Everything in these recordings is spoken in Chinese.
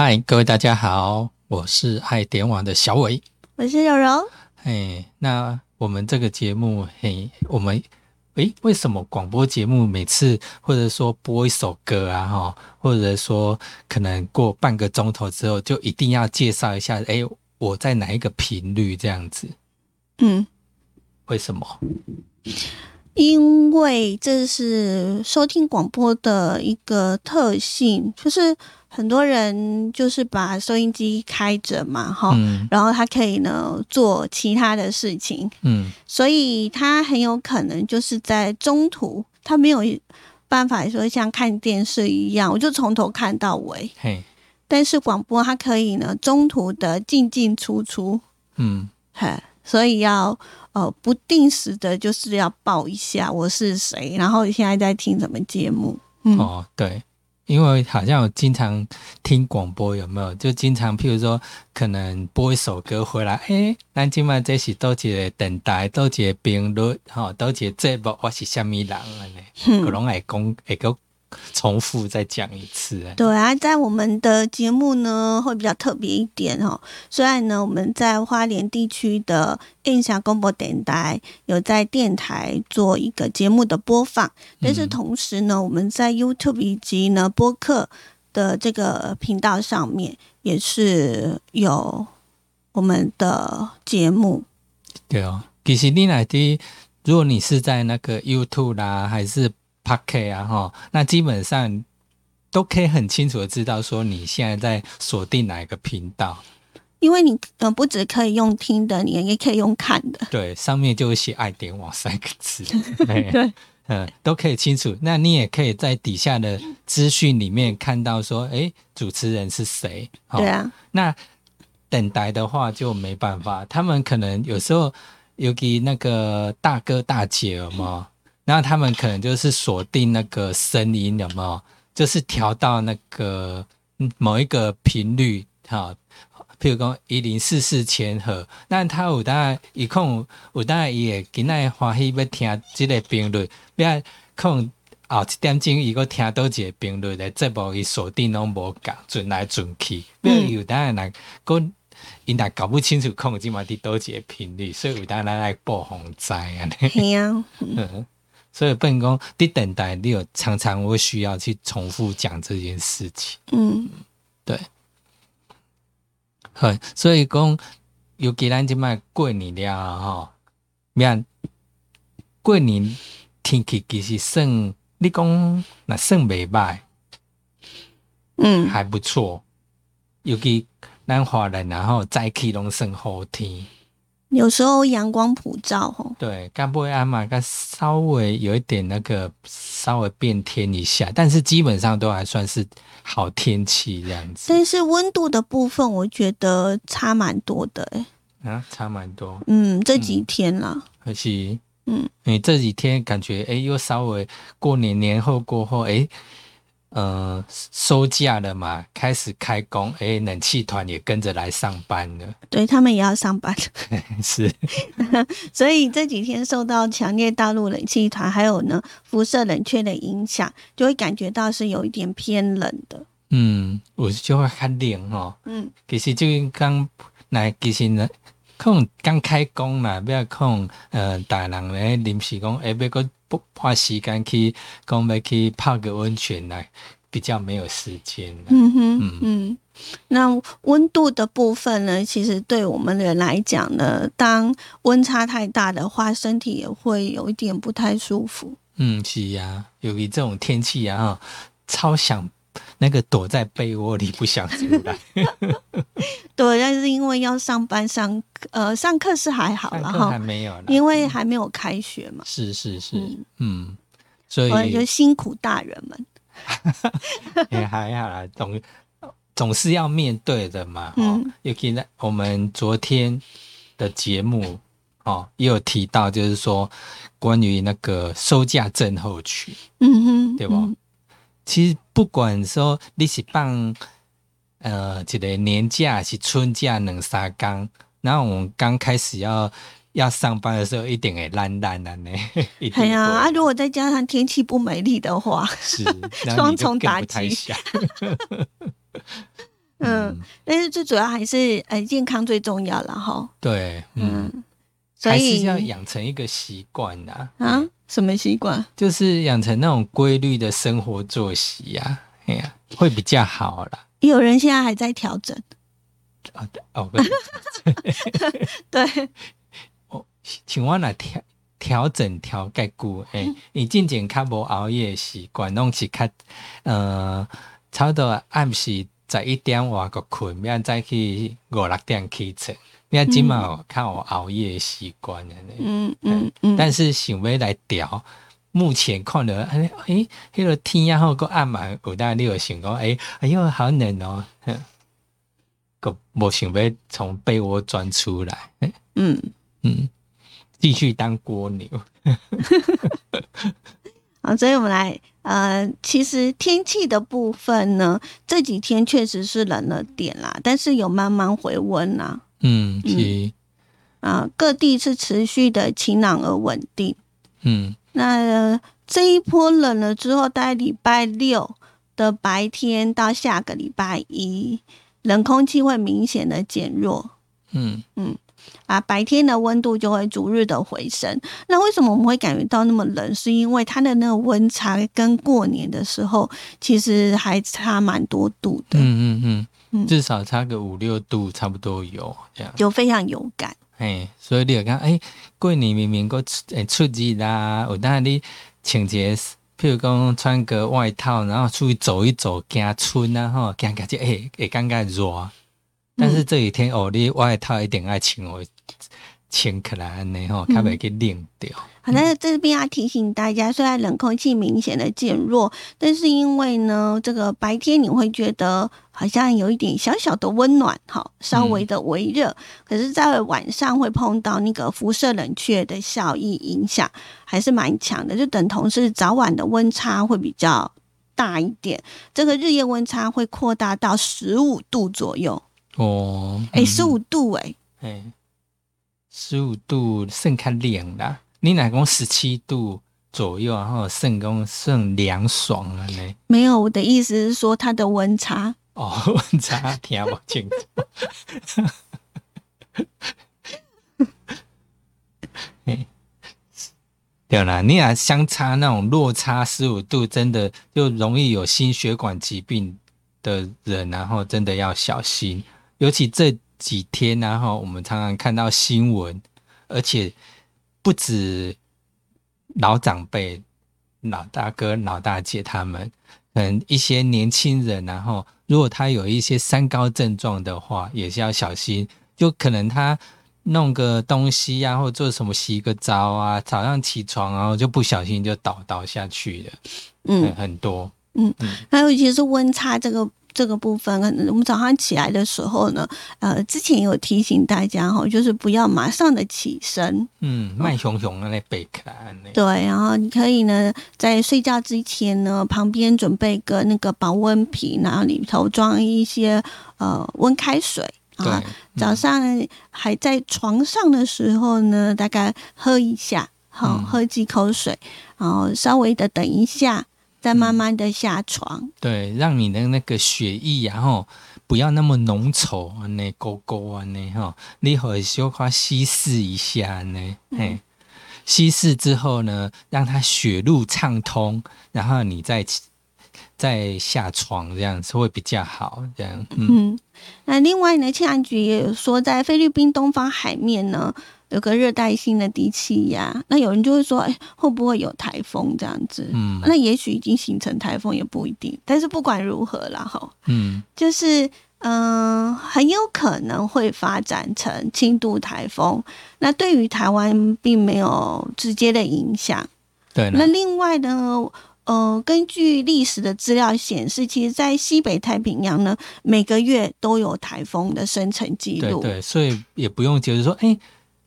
嗨，各位大家好，我是爱点网的小伟。我是柔柔。嘿，那我们这个节目，嘿，我们诶，为什么广播节目每次或者说播一首歌啊，哈，或者说可能过半个钟头之后，就一定要介绍一下，诶，我在哪一个频率这样子？嗯，为什么？因为这是收听广播的一个特性，就是很多人就是把收音机开着嘛，哈，嗯。然后他可以呢做其他的事情，嗯。所以他很有可能就是在中途，他没有办法说像看电视一样，我就从头看到尾。嘿，但是广播它可以呢中途的进进出出，嗯。嘿，所以要呃不定时的，就是要报一下我是谁，然后现在在听什么节目。嗯，哦，对，因为好像我经常听广播，有没有？就经常譬如说，可能播一首歌回来，诶，咱今晚这是多一个等待，多一个频率，吼、多一个节目，我是虾米人安尼，嗯可能会讲会个重复再讲一次诶。对啊，在我们的节目呢会比较特别一点哦。虽然呢我们在花莲地区的印象广播电台有在电台做一个节目的播放，但是同时呢我们在 YouTube 以及呢播客的这个频道上面也是有我们的节目。对哦，其实你来的，如果你是在那个 YouTube 啦，还是 Pocket 啊，哈，那基本上都可以很清楚的知道说你现在在锁定哪一个频道。因为你呃不只可以用听的，你也可以用看的。对，上面就会写“爱点网”三个字，对对，嗯，都可以清楚。那你也可以在底下的资讯里面看到说，诶，主持人是谁？哦对啊，那等待的话就没办法，他们可能有时候尤其那个大哥大姐有没有？然后他们可能就是锁定那个声音有没有？就是调到那个嗯某一个频率哈。譬如讲一零四四千赫，那他有当伊控有当伊会今仔欢喜要听即个频率，要控后一点钟伊个听到一个频率的节目，伊锁定拢无共，转来转去。比如有当然讲，因若搞不清楚控即嘛伫倒一个频率，所以有当咱来报红知安尼。所以变讲你等待，你有常常会需要去重复讲这件事情。嗯，对，好，所以讲，尤其咱即摆过年了吼，免过年天气其实算，你讲那算袂歹，嗯，还不错。尤其咱华人然后早起拢算好天，有时候阳光普照吼，对，干不会安嘛，干稍微有一点那个稍微变天一下，但是基本上都还算是好天气这样子。但是温度的部分，我觉得差蛮多的诶。啊，差蛮多。嗯，这几天啦，可惜，嗯，你这几天感觉哎，又稍微过年年后过后，哎，呃，收假了嘛，开始开工，哎，冷气团也跟着来上班了，对他们也要上班，是，所以这几天受到强烈大陆冷气团还有呢辐射冷却的影响，就会感觉到是有一点偏冷的。嗯，我就会看冷哦。嗯，其实就刚来，其实呢，可能刚开工啦，不要讲呃，大人咧临时讲，哎，要个不花时间去讲要去泡个温泉啦，比较没有时间。嗯哼，嗯，那温度的部分呢，其实对我们人来讲呢，当温差太大的话，身体也会有一点不太舒服。嗯，是呀、由于这种天气啊，哈，超想那个躲在被窝里不想出来。对，但是因为要上班上呃上课是还好了上课还，没有啦，因为还没有开学嘛，是是是，嗯嗯，所我就以辛苦大人们。也还好啦，总总是要面对的嘛。哦嗯，尤其呢，我们昨天的节目哦，也有提到，就是说关于那个收假症候群。嗯哼，对不嗯其实不管说你是放呃一个年假还是春假两三天，然后我们刚开始要要上班的时候，一定会烂烂的呢。哎呀，啊，会如果再加上天气不美丽的话，是 双重打击。嗯，但是最主要还是呃健康最重要了哈。对，嗯，嗯，所还是以要养成一个习惯的，啊，什么习惯？就是养成那种规律的生活作息呀、哎呀，会比较好啦。有人现在还在调整，哦，哦，不是，对，请问来调调整调介久，诶、你渐渐较无熬夜的习惯，拢是较呃，差不多暗时十一点外个困，免再去五六点起床。你看今晚有较有熬夜的习惯的。呢，嗯嗯嗯，但是想要来调，目前看了，哎、诶，迄、个天啊，后个暗嘛，有当你有想讲，诶、哎呦，好冷哦，哼个无想要从被窝钻出来，嗯，嗯，继续当蜗牛。好，所以我们来呃，其实天气的部分呢，这几天确实是冷了点啦，但是有慢慢回温啦。嗯，是，啊，各地是持续的晴朗而稳定。嗯那、呃这一波冷了之后，大概礼拜六的白天到下个礼拜一，冷空气会明显的减弱。嗯嗯啊，白天的温度就会逐日的回升。那为什么我们会感觉到那么冷？是因为它的那个温差跟过年的时候其实还差蛮多度的，嗯嗯嗯，嗯至少差个五六度，差不多有这样。就非常有感。哎，所以你有看，哎，过年明明个出诶出日啦，有当你穿一个，譬如讲穿个外套，然后出去走一走，行村啊吼，行行就哎会感觉热。但是这几天哦，你外套一定爱穿哦，穿起来安尼吼，较袂去冷掉。好，那这边要提醒大家，虽然冷空气明显的减弱，但是因为呢，这个白天你会觉得好像有一点小小的温暖，哈，稍微的微热，可是，在晚上会碰到那个辐射冷却的效益影响，还是蛮强的，就等同是早晚的温差会比较大一点，这个日夜温差会扩大到十五度左右，哦，哎、十五度、哎。哎，十五度算较冷啦。你若讲十七度左右，然后算讲算凉爽了呢。没有，我的意思是说它的温差，哦，温差听不清楚。嘿对啦，你俩相差那种落差十五度，真的就容易有心血管疾病的人，然后真的要小心。尤其这几天，然后我们常常看到新闻，而且不止老长辈、老大哥、老大姐他们，可能一些年轻人，然后如果他有一些三高症状的话，也是要小心。就可能他弄个东西呀、或者做什么洗个澡啊，早上起床然后就不小心就倒倒下去了，嗯很，多，嗯。还有其实温差这个这个部分，可能我们早上起来的时候呢，呃，之前有提醒大家哈，就是不要马上的起身，嗯，慢熊熊的那背起来对，然后你可以呢在睡觉之前呢，旁边准备个那个保温瓶，然后里头装一些呃温开水。啊对，，早上还在床上的时候呢，大概喝一下，好、嗯。喝几口水，然后稍微的等一下，再慢慢的下床。对，让你的那个血液然后不要那么浓稠啊，那勾勾啊，那哈，你可以小夸稀释一下呢，嘿，稀释之后呢，让它血路畅通，然后你再再下床，这样子会比较好。这样，嗯，嗯，那另外呢，气象局也有说，在菲律宾东方海面呢有个热带性的低气压，那有人就会说，哎，会不会有台风这样子？嗯那也许已经形成台风也不一定，但是不管如何啦，哈，嗯就是嗯、很有可能会发展成轻度台风。那对于台湾并没有直接的影响。对，那另外呢，呃，根据历史的资料显示，其实，在西北太平洋呢，每个月都有台风的生成记录。对对，所以也不用觉得说，哎，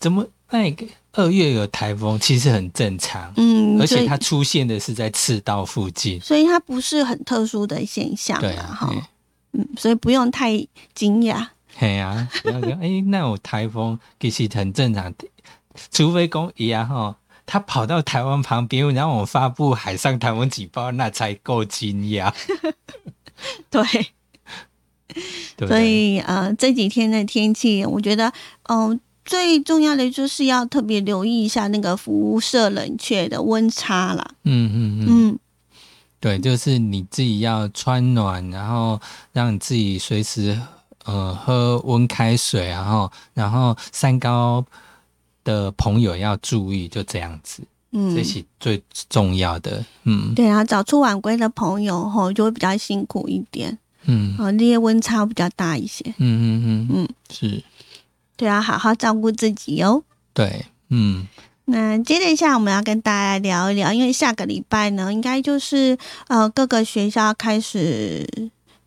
怎么那个二月有台风，其实很正常，嗯，而且它出现的是在赤道附近。所以它不是很特殊的现象啦，对啊，哈，嗯，所以不用太惊讶。嘿啊，不要说哎，那有台风其实很正常，除非讲伊啊吼，他跑到台湾旁边，然后我们发布海上台风警报，那才够惊讶。对，对对所以呃，这几天的天气，我觉得，嗯、最重要的就是要特别留意一下那个辐射冷却的温差啦。嗯嗯嗯，嗯，对，就是你自己要穿暖，然后让你自己随时呃喝温开水，然后然后三高的朋友要注意，就这样子，嗯这是最重要的。嗯对啊，早出晚归的朋友吼就会比较辛苦一点，嗯啊、那些温差比较大一些。嗯嗯嗯嗯，是，对啊，好好照顾自己哦。对，嗯那接着下来我们要跟大家聊一聊，因为下个礼拜呢，应该就是呃各个学校开始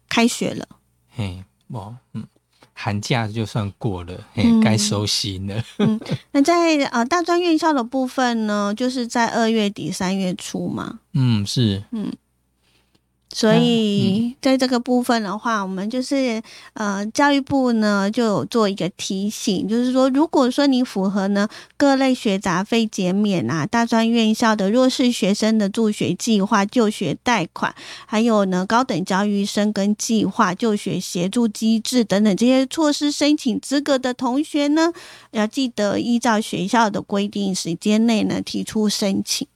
开学了。嘿，哦，嗯，寒假就算过了，嘿嗯，该收心了。那在呃大专院校的部分呢，就是在二月底三月初嘛，嗯，是，所以在这个部分的话，我们就是呃教育部呢就有做一个提醒，就是说如果说你符合呢各类学杂费减免啊，大专院校的弱势学生的助学计划、就学贷款，还有呢高等教育生跟计划、就学协助机制等等这些措施申请资格的同学呢，要记得依照学校的规定时间内呢提出申请。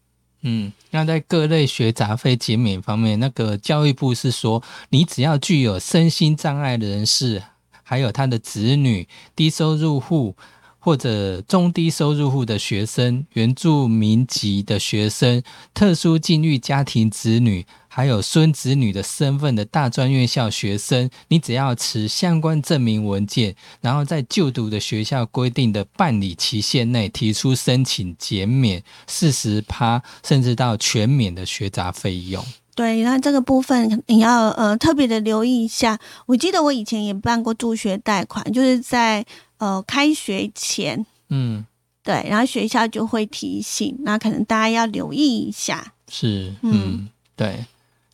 嗯，那在各类学杂费减免方面，那个教育部是说，你只要具有身心障碍的人士，还有他的子女、低收入户或者中低收入户的学生、原住民籍的学生、特殊境遇家庭子女，还有孙子女的身份的大专院校学生，你只要持相关证明文件，然后在就读的学校规定的办理期限内提出申请减免四十趴，甚至到全免的学杂费用。对，那这个部分你要呃特别的留意一下。我记得我以前也办过助学贷款，就是在呃开学前，嗯，对，然后学校就会提醒，那可能大家要留意一下。是，嗯嗯，对，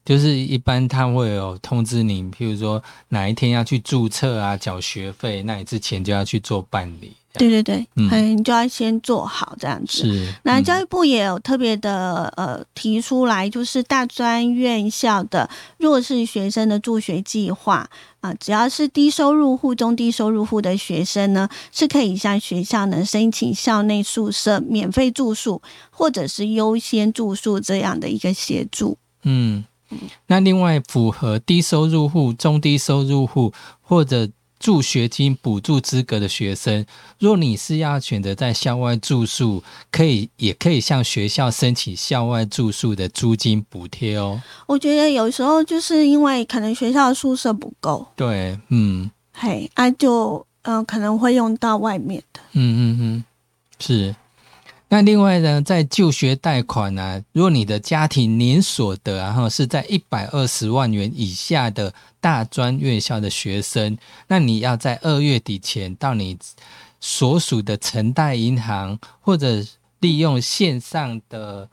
就是一般他会有通知你，譬如说哪一天要去注册啊，缴学费，那你之前就要去做办理。对对对，嗯嗯，你就要先做好这样子。是，那嗯教育部也有特别的呃提出来，就是大专院校的弱势学生的助学计划啊、只要是低收入户、中低收入户的学生呢，是可以向学校呢申请校内宿舍免费住宿，或者是优先住宿这样的一个协助。嗯，那另外符合低收入户、中低收入户或者助学金补助资格的学生，若你是要选择在校外住宿，可以也可以向学校申请校外住宿的租金补贴哦。我觉得有时候就是因为可能学校的宿舍不够，对，嗯嘿，啊就嗯、呃可能会用到外面的。嗯嗯嗯，是。那另外呢，在就学贷款呢、如果你的家庭年所得然后是在一百二十万元以下的大专院校的学生，那你要在二月底前到你所属的城贷银行，或者利用线上的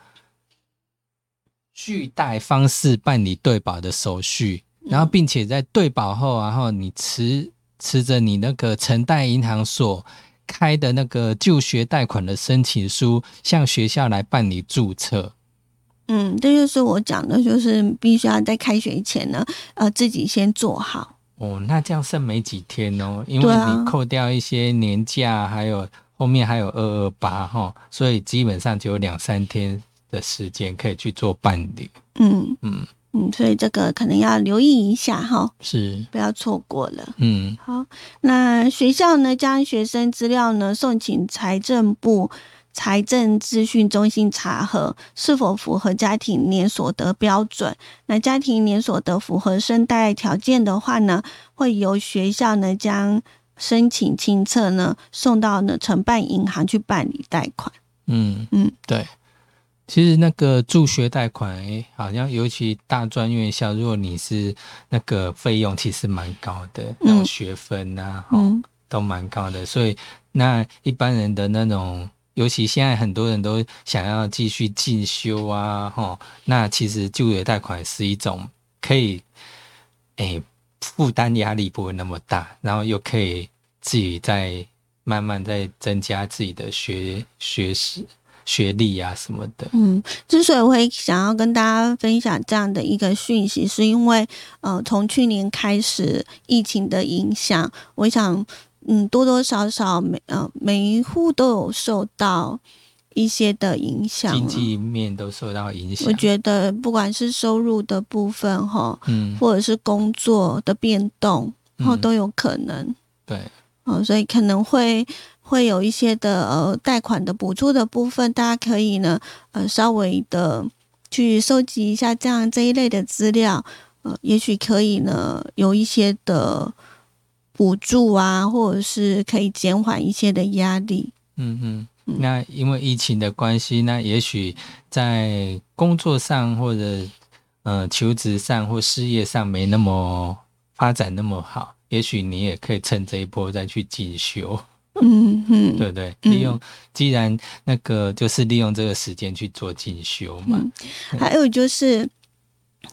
续贷方式办理对保的手续，然后并且在对保后，然后你持持着你那个城贷银行所开的那个就学贷款的申请书，向学校来办理注册。嗯，这就是我讲的，就是必须要在开学前呢，呃，自己先做好。哦，那这样剩没几天哦，因为你扣掉一些年假，还有后面还有二二八哈，所以基本上就有两三天的时间可以去做办理。嗯嗯，嗯，所以这个可能要留意一下哈，是，不要错过了。嗯好，那学校呢将学生资料呢送请财政部财政资讯中心查核是否符合家庭年所得标准。那家庭年所得符合生贷条件的话呢，会由学校呢将申请清册呢送到呢承办银行去办理贷款。嗯嗯，对。其实那个助学贷款，诶，好像尤其大专院校，如果你是那个费用其实蛮高的，那种学分啊，哦嗯。都蛮高的，所以那一般人的那种，尤其现在很多人都想要继续进修啊，哈，那其实就业贷款是一种可以，诶，负担压力不会那么大，然后又可以自己再慢慢再增加自己的学学识学历啊什么的。嗯，之所以会想要跟大家分享这样的一个讯息，是因为呃，从去年开始疫情的影响，我想嗯，多多少少每呃每一户都有受到一些的影响，经济面都受到影响。我觉得不管是收入的部分哈，嗯，或者是工作的变动，然后嗯都有可能。对，哦，所以可能会会有一些的呃贷款的补助的部分，大家可以呢呃稍微的去收集一下这样这一类的资料，呃，也许可以呢有一些的补助啊，或者是可以减缓一些的压力。嗯嗯。那因为疫情的关系，那也许在工作上或者呃求职上或事业上没那么发展那么好，也许你也可以趁这一波再去进修，嗯嗯，对不对？嗯利用既然那个就是利用这个时间去做进修嘛，嗯。还有就是，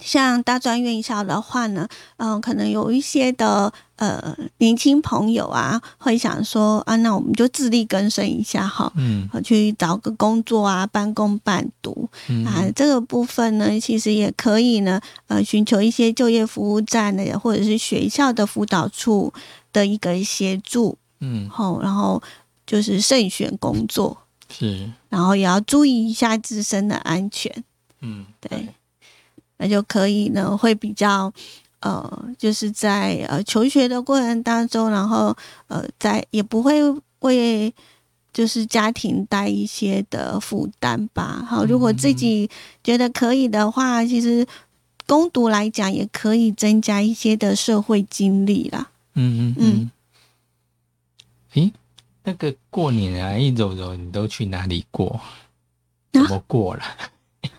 像大专院校的话呢，嗯、可能有一些的呃年轻朋友啊，会想说啊，那我们就自力更生一下哈，嗯。呃去找个工作啊，半工半读。嗯。啊，这个部分呢，其实也可以呢，呃，寻求一些就业服务站的或者是学校的辅导处的一个协助，嗯。好，然后就是慎选工作，是。然后也要注意一下自身的安全。嗯对，那就可以呢，会比较呃，就是在呃求学的过程当中，然后呃，在也不会为就是家庭带一些的负担吧。好，如果自己觉得可以的话，其实攻读来讲也可以增加一些的社会经历啦。嗯嗯。嗯嗯。诶，那个过年啊，一走走，你都去哪里过？怎么过了？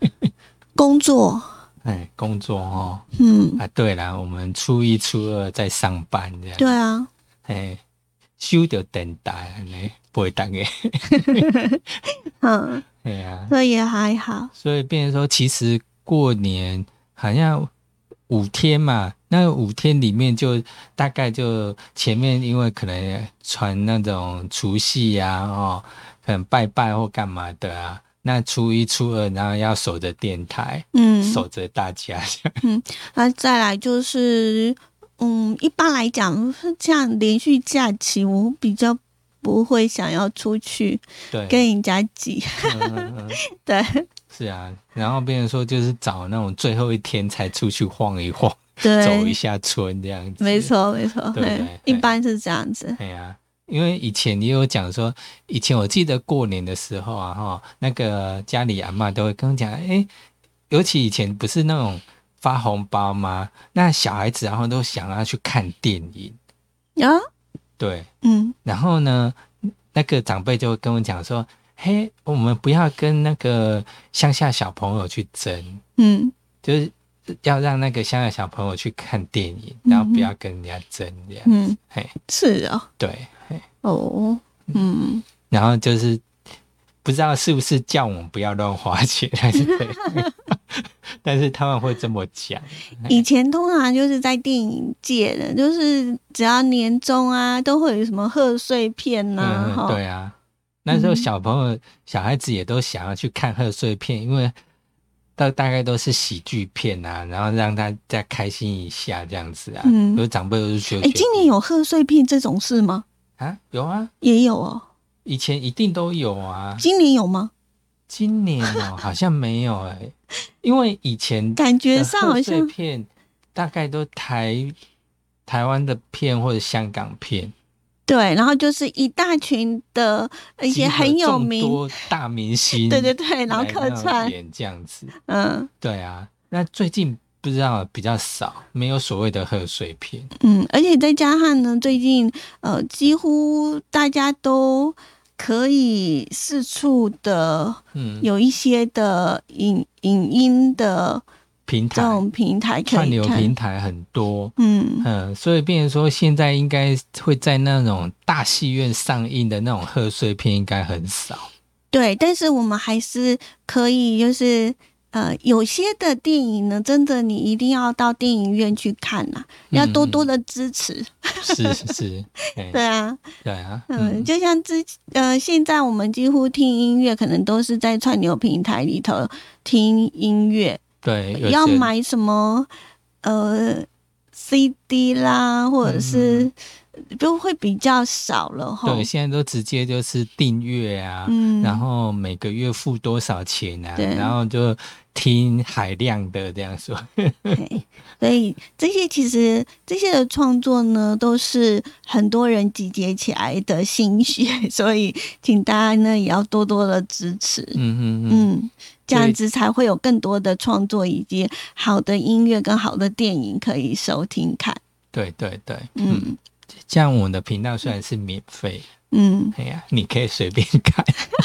工作，哎，工作哦。嗯，啊，对啦，我们初一、初二在上班这样。对啊，哎，休着等待呢，不会当嘅。嗯，哎呀，这也还好，所以变成说，其实过年好像五天嘛，那五天里面就大概就前面因为可能传那种除夕呀、哦，可能拜拜或干嘛的啊。那初一、初二，然后要守着电台，嗯，守着大家这样。那再来就是，嗯，一般来讲，这样连续假期，我比较不会想要出去对，跟人家挤。嗯嗯嗯 对是啊。然后别人说，就是找那种最后一天才出去晃一晃，对，走一下村这样子。没。错没错，对对一般是这样子。哎呀，因为以前也有讲说，以前我记得过年的时候啊，哈，那个家里阿嬷都会跟我讲，哎，尤其以前不是那种发红包吗？那小孩子然后都想要去看电影，啊，对，嗯然后呢，那个长辈就会跟我讲说，嘿，我们不要跟那个乡下小朋友去争，嗯。就是要让那个乡下小朋友去看电影，然后不要跟人家争这样，嗯，嘿，是哦，对，嘿。哦，嗯，然后就是不知道是不是叫我们不要乱花钱，还是怎样 但是他们会这么讲。以前通常就是在电影界的，就是只要年终啊，都会有什么贺岁片呐、对啊，那时候小朋友、小孩子也都想要去看贺岁片，因为大大概都是喜剧片啊，然后让他再开心一下这样子啊。嗯有长辈都是觉得，哎，今年有贺岁片这种事吗？啊有啊，也有哦，以前一定都有啊。今年有吗？今年哦，好像没有哎、因为以前感觉上好像片大概都台台湾的片或者香港片，对，然后就是一大群的一些很有名，大明星，对对对，然后客串，演这样子，嗯。对啊。那最近不知道比较少，没有所谓的贺岁片，嗯，而且再加上呢，最近呃，几乎大家都可以四处的嗯，有一些的影影音的平台。这种平台可串流，平台很多。嗯。嗯，所以变成说，现在应该会在那种大戏院上映的那种贺岁片应该很少。对，但是我们还是可以就是呃，有些的电影呢，真的你一定要到电影院去看呐、要多多的支持。是是是，哎。对啊，对啊，嗯，就像之呃，现在我们几乎听音乐，可能都是在串流平台里头听音乐，对，要买什么呃 CD 啦，或者是就会比较少了哈。嗯对，现在都直接就是订阅啊，嗯，然后每个月付多少钱啊，然后就听海量的这样说，嘿所以这些其实这些的创作呢，都是很多人集结起来的心血，所以请大家呢也要多多的支持。嗯嗯嗯，嗯，这样子才会有更多的创作以及好的音乐跟好的电影可以收听看。对对对，嗯，嗯这样我们的频道虽然是免费，嗯，哎呀，你可以随便看，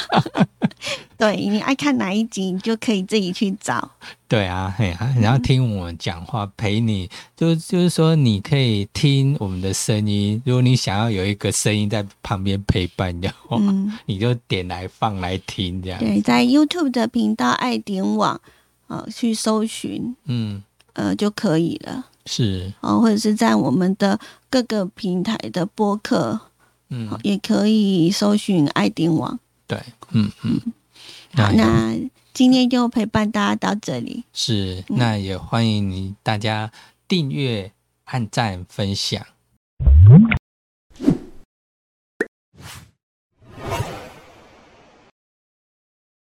对你爱看哪一集，你就可以自己去找。对啊，哎呀，然后听我们讲话，陪你，就就是说你可以听我们的声音，如果你想要有一个声音在旁边陪伴的话，嗯，你就点来放来听这样，对，在 YouTube 的频道爱点网，呃，去搜寻，嗯，呃就可以了。是，哦，或者是在我们的各个平台的播客，嗯哦，也可以搜寻爱点网。对嗯嗯。那今天就陪伴大家到这里。是那也欢迎大家订阅按赞分享。